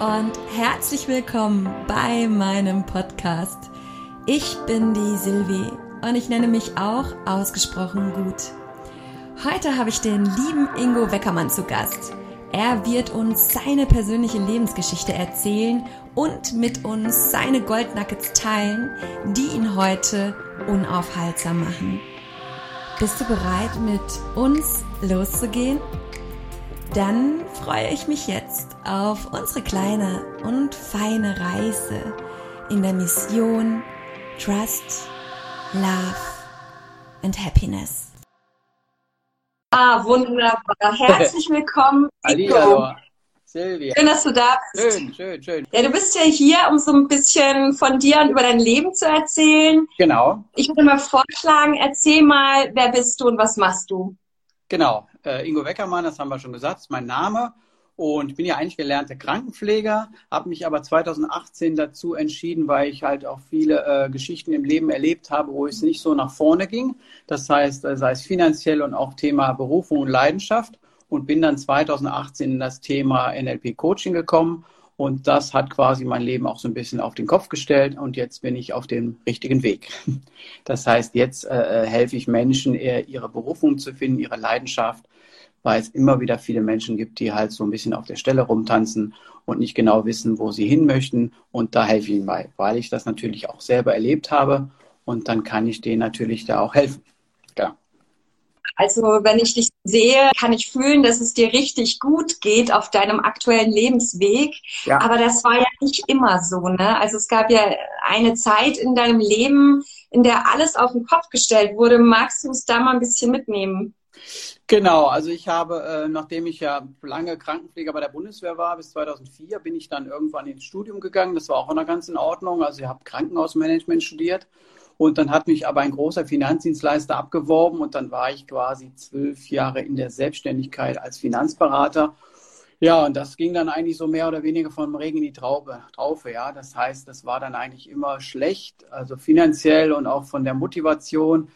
und herzlich willkommen bei meinem Podcast. Ich bin die Silvi und ich nenne mich auch ausgesprochen gut. Heute habe ich den lieben Ingo Weckermann zu Gast. Er wird uns seine persönliche Lebensgeschichte erzählen und mit uns seine Goldnuggets teilen, die ihn heute unaufhaltsam machen. Bist du bereit, mit uns loszugehen? Dann freue ich mich jetzt auf unsere kleine und feine Reise in der Mission Trust, Love and Happiness. Ah, wunderbar. Herzlich willkommen, Hallo, Silvia. Schön, dass du da bist. Schön, schön, schön. Ja, du bist ja hier, um so ein bisschen von dir und über dein Leben zu erzählen. Genau. Ich würde mal vorschlagen, erzähl mal, wer bist du und was machst du? Genau. Äh, Ingo Weckermann, das haben wir schon gesagt, ist mein Name. Und bin ja eigentlich gelernter Krankenpfleger, habe mich aber 2018 dazu entschieden, weil ich halt auch viele äh, Geschichten im Leben erlebt habe, wo es nicht so nach vorne ging. Das heißt, äh, sei es finanziell und auch Thema Berufung und Leidenschaft und bin dann 2018 in das Thema NLP Coaching gekommen und das hat quasi mein Leben auch so ein bisschen auf den Kopf gestellt und jetzt bin ich auf dem richtigen Weg. Das heißt, jetzt äh, helfe ich Menschen, ihre Berufung zu finden, ihre Leidenschaft, weil es immer wieder viele Menschen gibt, die halt so ein bisschen auf der Stelle rumtanzen und nicht genau wissen, wo sie hin möchten. Und da helfe ich ihnen bei, weil ich das natürlich auch selber erlebt habe und dann kann ich denen natürlich da auch helfen. Genau. Also wenn ich dich sehe, kann ich fühlen, dass es dir richtig gut geht auf deinem aktuellen Lebensweg. Ja. Aber das war ja nicht immer so. Ne? Also es gab ja eine Zeit in deinem Leben, in der alles auf den Kopf gestellt wurde. Magst du uns da mal ein bisschen mitnehmen? Genau, also ich habe, äh, nachdem ich ja lange Krankenpfleger bei der Bundeswehr war, bis 2004, bin ich dann irgendwann ins Studium gegangen. Das war auch noch ganz in Ordnung. Also ich habe Krankenhausmanagement studiert und dann hat mich aber ein großer Finanzdienstleister abgeworben und dann war ich quasi zwölf Jahre in der Selbstständigkeit als Finanzberater. Ja, und das ging dann eigentlich so mehr oder weniger vom Regen in die Traube, Traufe, ja. Das heißt, das war dann eigentlich immer schlecht, also finanziell und auch von der Motivation.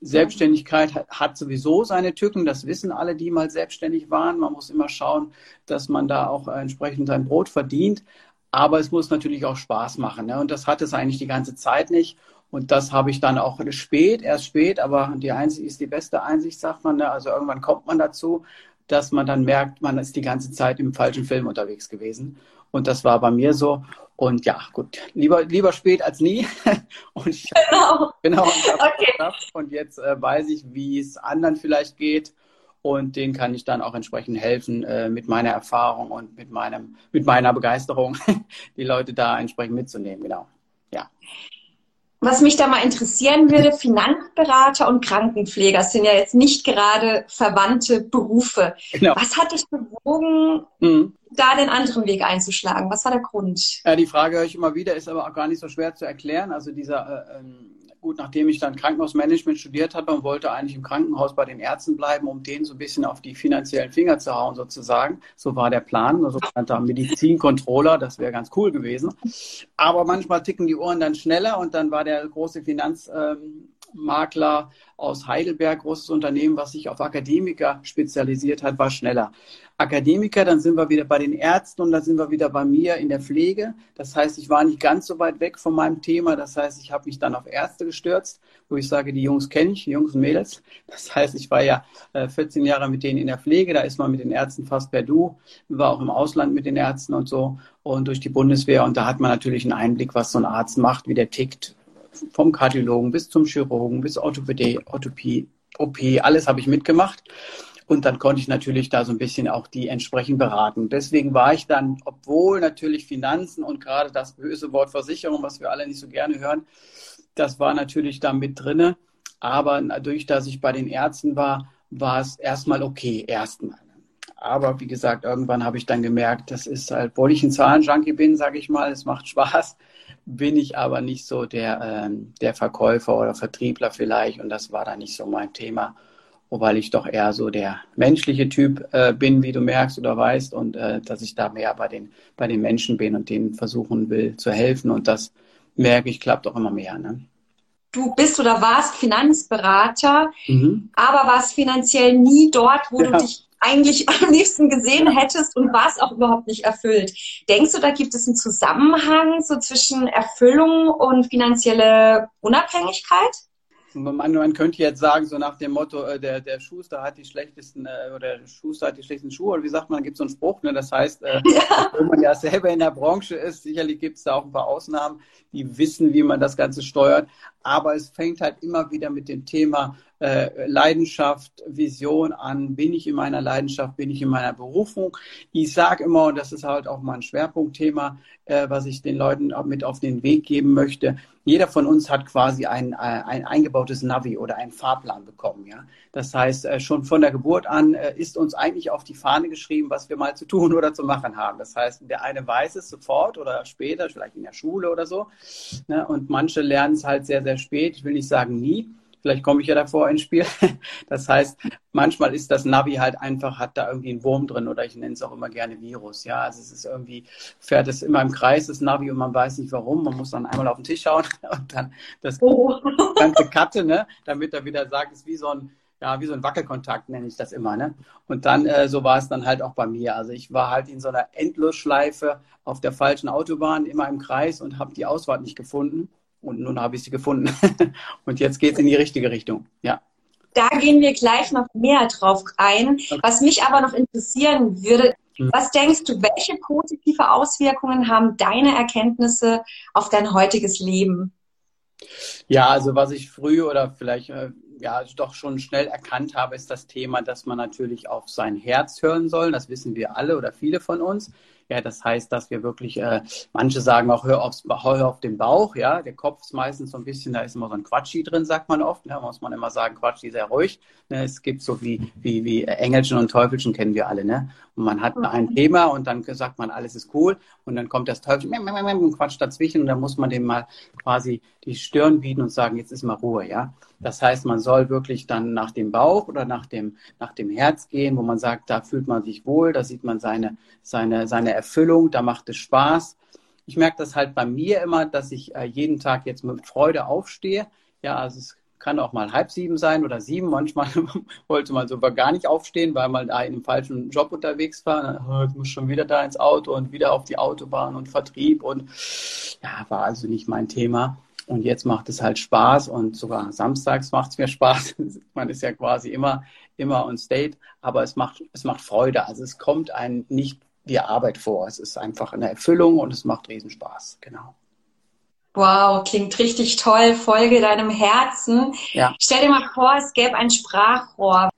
Selbstständigkeit hat, sowieso seine Tücken, das wissen alle, die mal selbstständig waren. Man muss immer schauen, dass man da auch entsprechend sein Brot verdient. Aber es muss natürlich auch Spaß machen. Ne? Und das hat es eigentlich die ganze Zeit nicht. Und das habe ich dann auch spät, erst spät, aber die Einsicht ist die beste Einsicht, sagt man. Ne? Also irgendwann kommt man dazu, dass man dann merkt, man ist die ganze Zeit im falschen Film unterwegs gewesen. Und das war bei mir so. Und ja, gut, lieber, lieber spät als nie. Und ich, genau. genau und, okay. und jetzt äh, weiß ich, wie es anderen vielleicht geht. Und denen kann ich dann auch entsprechend helfen äh, mit meiner Erfahrung und mit, meinem, mit meiner Begeisterung, die Leute da entsprechend mitzunehmen. Genau. Ja. Was mich da mal interessieren würde, Finanzberater und Krankenpfleger sind ja jetzt nicht gerade verwandte Berufe. Genau. Was hat dich bewogen, mhm. da den anderen Weg einzuschlagen? Was war der Grund? Ja, die Frage höre ich immer wieder, ist aber auch gar nicht so schwer zu erklären. Also dieser äh, ähm, gut, nachdem ich dann Krankenhausmanagement studiert habe und wollte eigentlich im Krankenhaus bei den Ärzten bleiben, um denen so ein bisschen auf die finanziellen Finger zu hauen, sozusagen. So war der Plan. Also da Medizincontroller, das wäre ganz cool gewesen. Aber manchmal ticken die Ohren dann schneller und dann war der große Finanzmakler ähm, aus Heidelberg, großes Unternehmen, was sich auf Akademiker spezialisiert hat, war schneller. Akademiker, dann sind wir wieder bei den Ärzten und dann sind wir wieder bei mir in der Pflege. Das heißt, ich war nicht ganz so weit weg von meinem Thema. Das heißt, ich habe mich dann auf Ärzte gestürzt, wo ich sage, die Jungs kenne ich, die Jungs und Mädels. Das heißt, ich war ja 14 äh, Jahre mit denen in der Pflege. Da ist man mit den Ärzten fast per Du. War auch im Ausland mit den Ärzten und so und durch die Bundeswehr. Und da hat man natürlich einen Einblick, was so ein Arzt macht, wie der tickt. Vom Kardiologen bis zum Chirurgen, bis Orthopädie, Orthopie, OP, alles habe ich mitgemacht. Und dann konnte ich natürlich da so ein bisschen auch die entsprechend beraten. Deswegen war ich dann, obwohl natürlich Finanzen und gerade das böse Wort Versicherung, was wir alle nicht so gerne hören, das war natürlich da mit drinne. Aber dadurch, dass ich bei den Ärzten war, war es erstmal okay, erstmal. Aber wie gesagt, irgendwann habe ich dann gemerkt, das ist halt, obwohl ich ein Zahlenjunkie bin, sage ich mal, es macht Spaß, bin ich aber nicht so der, ähm, der Verkäufer oder Vertriebler vielleicht. Und das war dann nicht so mein Thema wobei ich doch eher so der menschliche Typ äh, bin, wie du merkst oder weißt, und äh, dass ich da mehr bei den, bei den Menschen bin und denen versuchen will zu helfen. Und das merke ich, klappt auch immer mehr. Ne? Du bist oder warst Finanzberater, mhm. aber warst finanziell nie dort, wo ja. du dich eigentlich am liebsten gesehen hättest und war es auch überhaupt nicht erfüllt. Denkst du, da gibt es einen Zusammenhang so zwischen Erfüllung und finanzielle Unabhängigkeit? Man, man, könnte jetzt sagen, so nach dem Motto, äh, der, der Schuster hat die schlechtesten, äh, oder der Schuster hat die schlechtesten Schuhe, oder wie sagt man, gibt es so einen Spruch, ne? das heißt, äh, ja. wenn man ja selber in der Branche ist, sicherlich gibt es da auch ein paar Ausnahmen, die wissen, wie man das Ganze steuert, aber es fängt halt immer wieder mit dem Thema äh, Leidenschaft, Vision an. Bin ich in meiner Leidenschaft, bin ich in meiner Berufung? Ich sage immer, und das ist halt auch mal ein Schwerpunktthema, äh, was ich den Leuten mit auf den Weg geben möchte. Jeder von uns hat quasi ein, äh, ein eingebautes Navi oder einen Fahrplan bekommen. Ja? Das heißt, äh, schon von der Geburt an ist uns eigentlich auf die Fahne geschrieben, was wir mal zu tun oder zu machen haben. Das heißt, der eine weiß es sofort oder später, vielleicht in der Schule oder so. Ne? Und manche lernen es halt sehr, sehr spät. Ich will nicht sagen nie Vielleicht komme ich ja davor ins Spiel. Das heißt, manchmal ist das Navi halt einfach, hat da irgendwie einen Wurm drin oder ich nenne es auch immer gerne Virus. Ja, also es ist irgendwie, fährt es immer im Kreis, das Navi, und man weiß nicht warum. Man muss dann einmal auf den Tisch schauen und dann das oh. ganze Katte, ne, damit er wieder sagt, es ist wie so ein, ja, wie so ein Wackelkontakt nenne ich das immer, ne? Und dann, äh, so war es dann halt auch bei mir. Also ich war halt in so einer Endlosschleife auf der falschen Autobahn, immer im Kreis und habe die Ausfahrt nicht gefunden. Und nun habe ich sie gefunden. und jetzt geht es in die richtige Richtung. Ja. Da gehen wir gleich noch mehr drauf ein. Okay. Was mich aber noch interessieren würde, hm. was denkst du, welche positive Auswirkungen haben deine Erkenntnisse auf dein heutiges Leben? Ja, also was ich früh oder vielleicht äh, ja doch schon schnell erkannt habe, ist das Thema, dass man natürlich auf sein Herz hören soll. Das wissen wir alle oder viele von uns. Ja, das heißt, dass wir wirklich, äh, manche sagen auch, hör, aufs, hör auf den Bauch, ja. Der Kopf ist meistens so ein bisschen, da ist immer so ein Quatschi drin, sagt man oft. Da ne? muss man immer sagen, Quatschi sehr ruhig. Ne? Es gibt so wie, wie, wie Engelchen und Teufelchen kennen wir alle, ne? Und man hat ein Thema und dann sagt man, alles ist cool. Und dann kommt das Teufelchen und quatscht dazwischen und dann muss man dem mal quasi die Stirn bieten und sagen, jetzt ist mal Ruhe, ja. Das heißt, man soll wirklich dann nach dem Bauch oder nach dem, nach dem Herz gehen, wo man sagt, da fühlt man sich wohl, da sieht man seine, seine, seine Erfüllung, da macht es Spaß. Ich merke das halt bei mir immer, dass ich äh, jeden Tag jetzt mit Freude aufstehe. Ja, also es kann auch mal halb sieben sein oder sieben. Manchmal wollte man sogar gar nicht aufstehen, weil man da in einem falschen Job unterwegs war. Oh, ich muss schon wieder da ins Auto und wieder auf die Autobahn und Vertrieb und ja, war also nicht mein Thema. Und jetzt macht es halt Spaß und sogar samstags macht es mir Spaß. Man ist ja quasi immer, immer on state, aber es macht, es macht Freude. Also es kommt einem nicht wie Arbeit vor. Es ist einfach eine Erfüllung und es macht Riesenspaß. Genau. Wow, klingt richtig toll. Folge deinem Herzen. Ja. Stell dir mal vor, es gäbe ein Sprachrohr.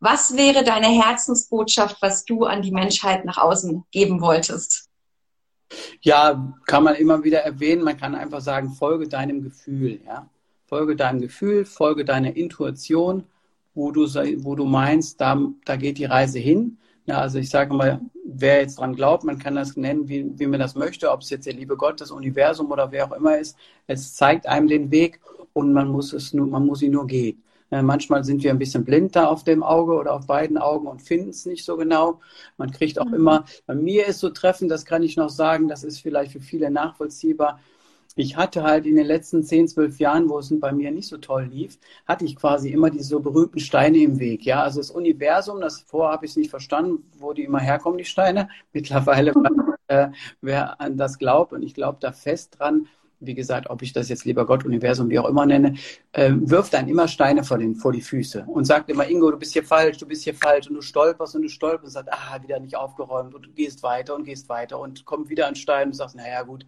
Was wäre deine Herzensbotschaft, was du an die Menschheit nach außen geben wolltest? Ja, kann man immer wieder erwähnen. Man kann einfach sagen, folge deinem Gefühl. Ja? Folge deinem Gefühl, folge deiner Intuition, wo du, wo du meinst, da, da geht die Reise hin. Ja, also ich sage mal, wer jetzt dran glaubt, man kann das nennen, wie, wie man das möchte, ob es jetzt der liebe Gott, das Universum oder wer auch immer ist. Es zeigt einem den Weg und man muss es nur, man muss ihn nur gehen. Äh, manchmal sind wir ein bisschen blind da auf dem Auge oder auf beiden Augen und finden es nicht so genau. Man kriegt auch mhm. immer, bei mir ist so treffend, das kann ich noch sagen, das ist vielleicht für viele nachvollziehbar. Ich hatte halt in den letzten 10, 12 Jahren, wo es bei mir nicht so toll lief, hatte ich quasi immer diese so berühmten Steine im Weg. Ja, also das Universum, das vorher habe ich es nicht verstanden, wo die immer herkommen, die Steine. Mittlerweile, äh, wer an das glaubt und ich glaube da fest dran, wie gesagt, ob ich das jetzt lieber Gott, Universum, wie auch immer nenne, äh, wirft dann immer Steine vor, den, vor die Füße und sagt immer, Ingo, du bist hier falsch, du bist hier falsch und du stolperst und du stolperst und sagst, ah, wieder nicht aufgeräumt und du gehst weiter und gehst weiter und kommt wieder ein Stein und sagst, naja, gut,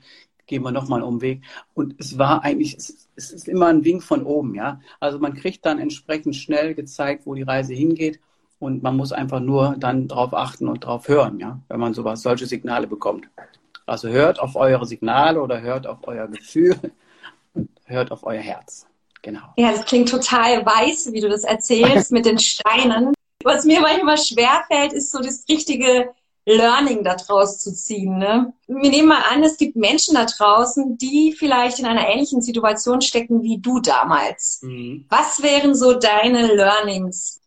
gehen wir nochmal einen Umweg. Und es war eigentlich, es, es ist immer ein Wink von oben, ja. Also man kriegt dann entsprechend schnell gezeigt, wo die Reise hingeht und man muss einfach nur dann drauf achten und drauf hören, ja, wenn man sowas, solche Signale bekommt. Also hört auf eure Signale oder hört auf euer Gefühl und hört auf euer Herz. Genau. Ja, das klingt total weiß, wie du das erzählst mit den Steinen. Was mir manchmal schwerfällt, ist so das richtige Learning daraus zu ziehen. Ne? Wir nehmen mal an, es gibt Menschen da draußen, die vielleicht in einer ähnlichen Situation stecken wie du damals. Mhm. Was wären so deine Learnings?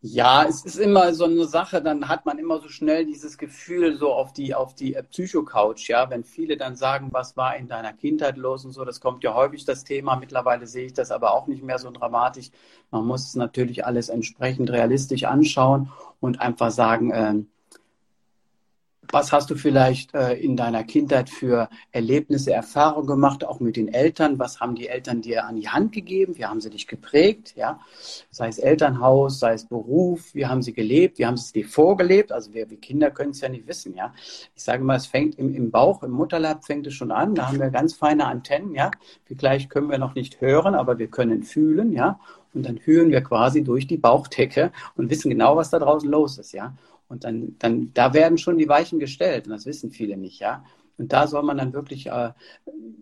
Ja, es ist immer so eine Sache, dann hat man immer so schnell dieses Gefühl so auf die, auf die äh, Psycho-Couch, ja, wenn viele dann sagen, was war in deiner Kindheit los und so, das kommt ja häufig das Thema. Mittlerweile sehe ich das aber auch nicht mehr so dramatisch. Man muss es natürlich alles entsprechend realistisch anschauen und einfach sagen, äh, was hast du vielleicht äh, in deiner Kindheit für Erlebnisse, Erfahrungen gemacht, auch mit den Eltern? Was haben die Eltern dir an die Hand gegeben? Wie haben sie dich geprägt? Ja, sei es Elternhaus, sei es Beruf, wie haben sie gelebt? Wie haben sie es dir vorgelebt? Also wir, wir Kinder können es ja nicht wissen. Ja, ich sage mal, es fängt im, im Bauch, im Mutterleib fängt es schon an. Da haben wir ganz feine Antennen. Ja, vielleicht können wir noch nicht hören, aber wir können fühlen. Ja, und dann fühlen wir quasi durch die Bauchdecke und wissen genau, was da draußen los ist. Ja, und dann, dann, da werden schon die Weichen gestellt. Und das wissen viele nicht, ja. Und da soll man dann wirklich äh,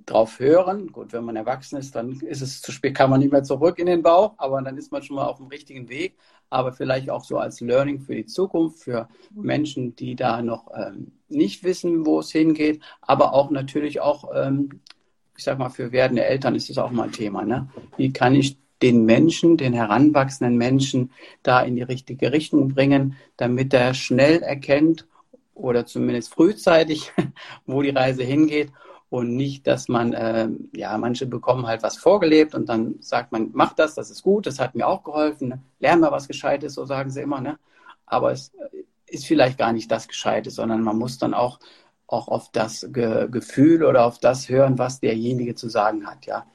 drauf hören. Gut, wenn man erwachsen ist, dann ist es zu spät, kann man nicht mehr zurück in den Bauch, aber dann ist man schon mal auf dem richtigen Weg. Aber vielleicht auch so als Learning für die Zukunft, für Menschen, die da noch ähm, nicht wissen, wo es hingeht, aber auch natürlich auch, ähm, ich sag mal, für werdende Eltern ist es auch mal ein Thema. Ne? Wie kann ich den Menschen, den heranwachsenden Menschen da in die richtige Richtung bringen, damit er schnell erkennt oder zumindest frühzeitig, wo die Reise hingeht und nicht, dass man, äh, ja, manche bekommen halt was vorgelebt und dann sagt man, mach das, das ist gut, das hat mir auch geholfen, ne? lern mal was Gescheites, so sagen sie immer, ne? Aber es ist vielleicht gar nicht das Gescheite, sondern man muss dann auch, auch auf das Ge Gefühl oder auf das hören, was derjenige zu sagen hat, ja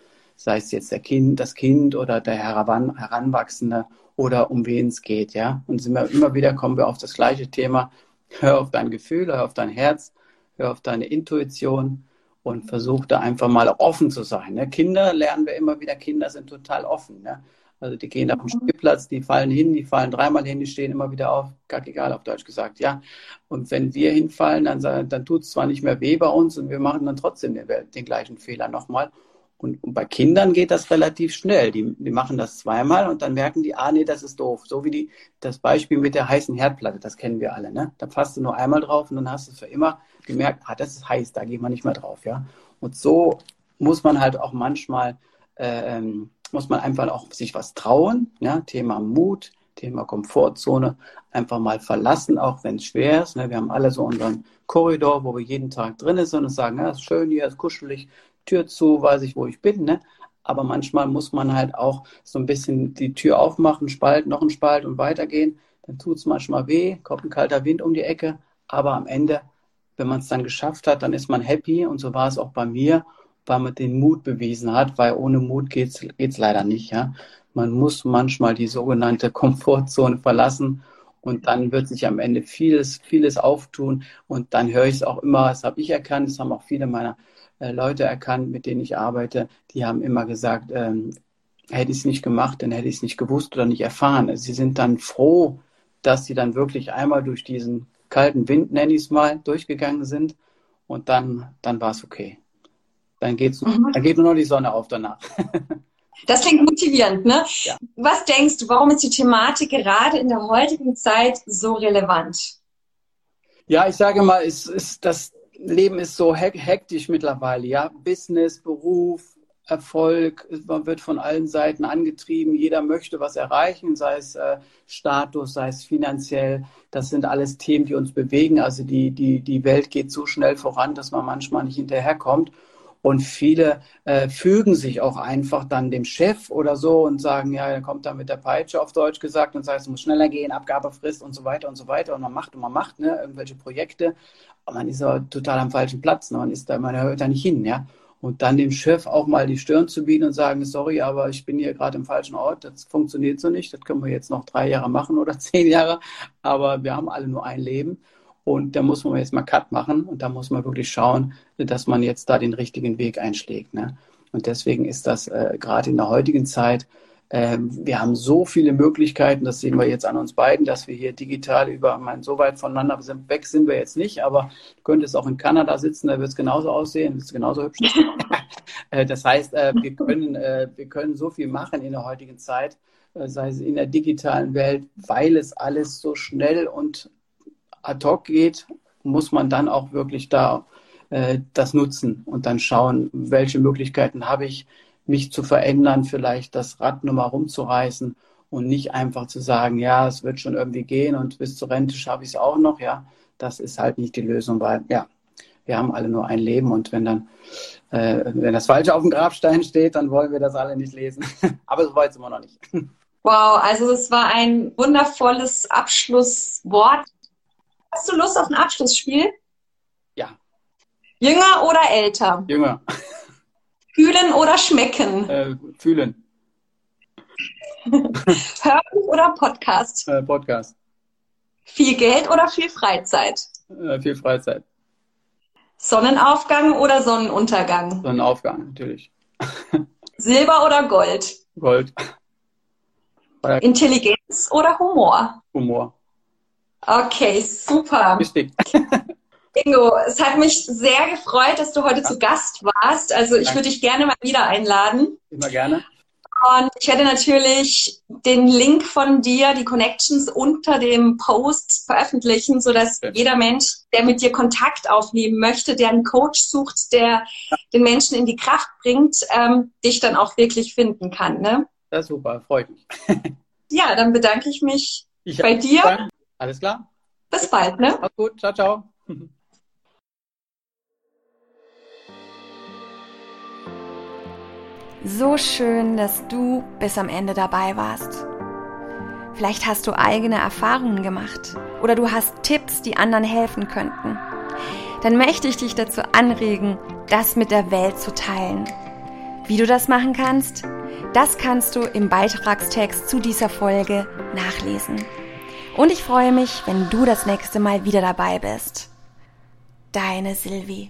sei es jetzt der Kind, das Kind oder der Heran, Heranwachsende oder um wen es geht, ja. Und immer, immer wieder kommen wir auf das gleiche Thema. Hör auf dein Gefühl, hör auf dein Herz, hör auf deine Intuition und versuch da einfach mal offen zu sein. Ne? Kinder lernen wir immer wieder, Kinder sind total offen. Ne? Also die gehen auf den. Spielplatz, die fallen hin, die fallen dreimal hin, die stehen immer wieder auf, gar egal auf Deutsch gesagt, ja. Und wenn wir hinfallen, dann, dann tut es zwar nicht mehr weh bei uns und wir machen dann trotzdem den, den gleichen Fehler nochmal. Und, und, bei Kindern geht das relativ schnell. Die, die machen das zweimal und dann merken die, ah nee, das ist doof. So wie die, das Beispiel mit der heißen Herdplatte, das kennen wir alle. Ne? Da fasst du nur einmal drauf und dann hast du für immer gemerkt, ah, das ist heiß, da geht man nicht mehr drauf. Ja? Und so muss man halt auch manchmal, äh, ähm, muss man einfach auch sich was trauen. Ja? Thema Mut, Thema Komfortzone, einfach mal verlassen, auch wenn es schwer ist. Ne? Wir haben alle so unseren Korridor, wo wir jeden Tag drin sind und sagen, ja, ist schön hier, ist kuschelig, Tür zu, weiß ich, wo ich bin, ne? Aber manchmal muss man halt auch so ein bisschen die Tür aufmachen, Spalt, noch ein Spalt und weitergehen. Dann tut es manchmal weh, kommt ein kalter Wind um die Ecke. Aber am Ende, wenn man es dann geschafft hat, dann ist man happy. Und so war es auch bei mir, weil man den Mut bewiesen hat, weil ohne Mut geht es leider nicht. Ja? Man muss manchmal die sogenannte Komfortzone verlassen und dann wird sich am Ende vieles, vieles auftun. Und dann höre ich es auch immer, das habe ich erkannt, das haben auch viele meiner äh, Leute erkannt, mit denen ich arbeite, die haben immer gesagt, ähm, hätte ich es nicht gemacht, dann hätte ich es nicht gewusst oder nicht erfahren. Also sie sind dann froh, dass sie dann wirklich einmal durch diesen kalten Wind, nenne ich es mal, durchgegangen sind und dann, dann war es okay. Dann, geht's, mhm. dann geht nur noch die Sonne auf danach. Das klingt motivierend, ne? Ja. Was denkst du, warum ist die Thematik gerade in der heutigen Zeit so relevant? Ja, ich sage mal, es ist das Leben ist so hektisch mittlerweile, ja. Business, Beruf, Erfolg, man wird von allen Seiten angetrieben, jeder möchte was erreichen, sei es äh, Status, sei es finanziell. Das sind alles Themen, die uns bewegen. Also die, die, die Welt geht so schnell voran, dass man manchmal nicht hinterherkommt. Und viele äh, fügen sich auch einfach dann dem Chef oder so und sagen, ja, er kommt dann mit der Peitsche auf Deutsch gesagt und sagt, es muss schneller gehen, Abgabefrist und so weiter und so weiter. Und man macht und man macht ne, irgendwelche Projekte. Aber man ist aber total am falschen Platz. Ne? Man ist da, man hört da nicht hin, ja. Und dann dem Chef auch mal die Stirn zu bieten und sagen, sorry, aber ich bin hier gerade im falschen Ort, das funktioniert so nicht, das können wir jetzt noch drei Jahre machen oder zehn Jahre, aber wir haben alle nur ein Leben. Und da muss man jetzt mal Cut machen und da muss man wirklich schauen, dass man jetzt da den richtigen Weg einschlägt. Ne? Und deswegen ist das äh, gerade in der heutigen Zeit, äh, wir haben so viele Möglichkeiten, das sehen wir jetzt an uns beiden, dass wir hier digital über, mein, so weit voneinander sind, weg sind wir jetzt nicht, aber du könntest auch in Kanada sitzen, da wird es genauso aussehen, ist genauso hübsch. äh, das heißt, äh, wir, können, äh, wir können so viel machen in der heutigen Zeit, äh, sei es in der digitalen Welt, weil es alles so schnell und ad hoc geht, muss man dann auch wirklich da äh, das nutzen und dann schauen, welche Möglichkeiten habe ich, mich zu verändern, vielleicht das Rad nochmal rumzureißen und nicht einfach zu sagen, ja, es wird schon irgendwie gehen und bis zur Rente schaffe ich es auch noch, ja, das ist halt nicht die Lösung, weil ja, wir haben alle nur ein Leben und wenn dann, äh, wenn das Falsche auf dem Grabstein steht, dann wollen wir das alle nicht lesen. Aber so weit sind wir noch nicht. Wow, also es war ein wundervolles Abschlusswort. Hast du Lust auf ein Abschlussspiel? Ja. Jünger oder älter? Jünger. Fühlen oder schmecken? Äh, fühlen. Hörbuch oder Podcast? Äh, Podcast. Viel Geld oder viel Freizeit? Äh, viel Freizeit. Sonnenaufgang oder Sonnenuntergang? Sonnenaufgang, natürlich. Silber oder Gold? Gold. Intelligenz oder Humor? Humor. Okay, super. Wichtig. Ingo, es hat mich sehr gefreut, dass du heute ja. zu Gast warst. Also ich würde dich gerne mal wieder einladen. Immer gerne. Und ich werde natürlich den Link von dir, die Connections unter dem Post veröffentlichen, sodass ja. jeder Mensch, der mit dir Kontakt aufnehmen möchte, der einen Coach sucht, der ja. den Menschen in die Kraft bringt, ähm, dich dann auch wirklich finden kann. Ne? Das ist super, freut mich. ja, dann bedanke ich mich ich bei dir. Dank. Alles klar. Bis bald, ne? Mach's gut, ciao, ciao. So schön, dass du bis am Ende dabei warst. Vielleicht hast du eigene Erfahrungen gemacht oder du hast Tipps, die anderen helfen könnten. Dann möchte ich dich dazu anregen, das mit der Welt zu teilen. Wie du das machen kannst, das kannst du im Beitragstext zu dieser Folge nachlesen. Und ich freue mich, wenn du das nächste Mal wieder dabei bist. Deine Silvi.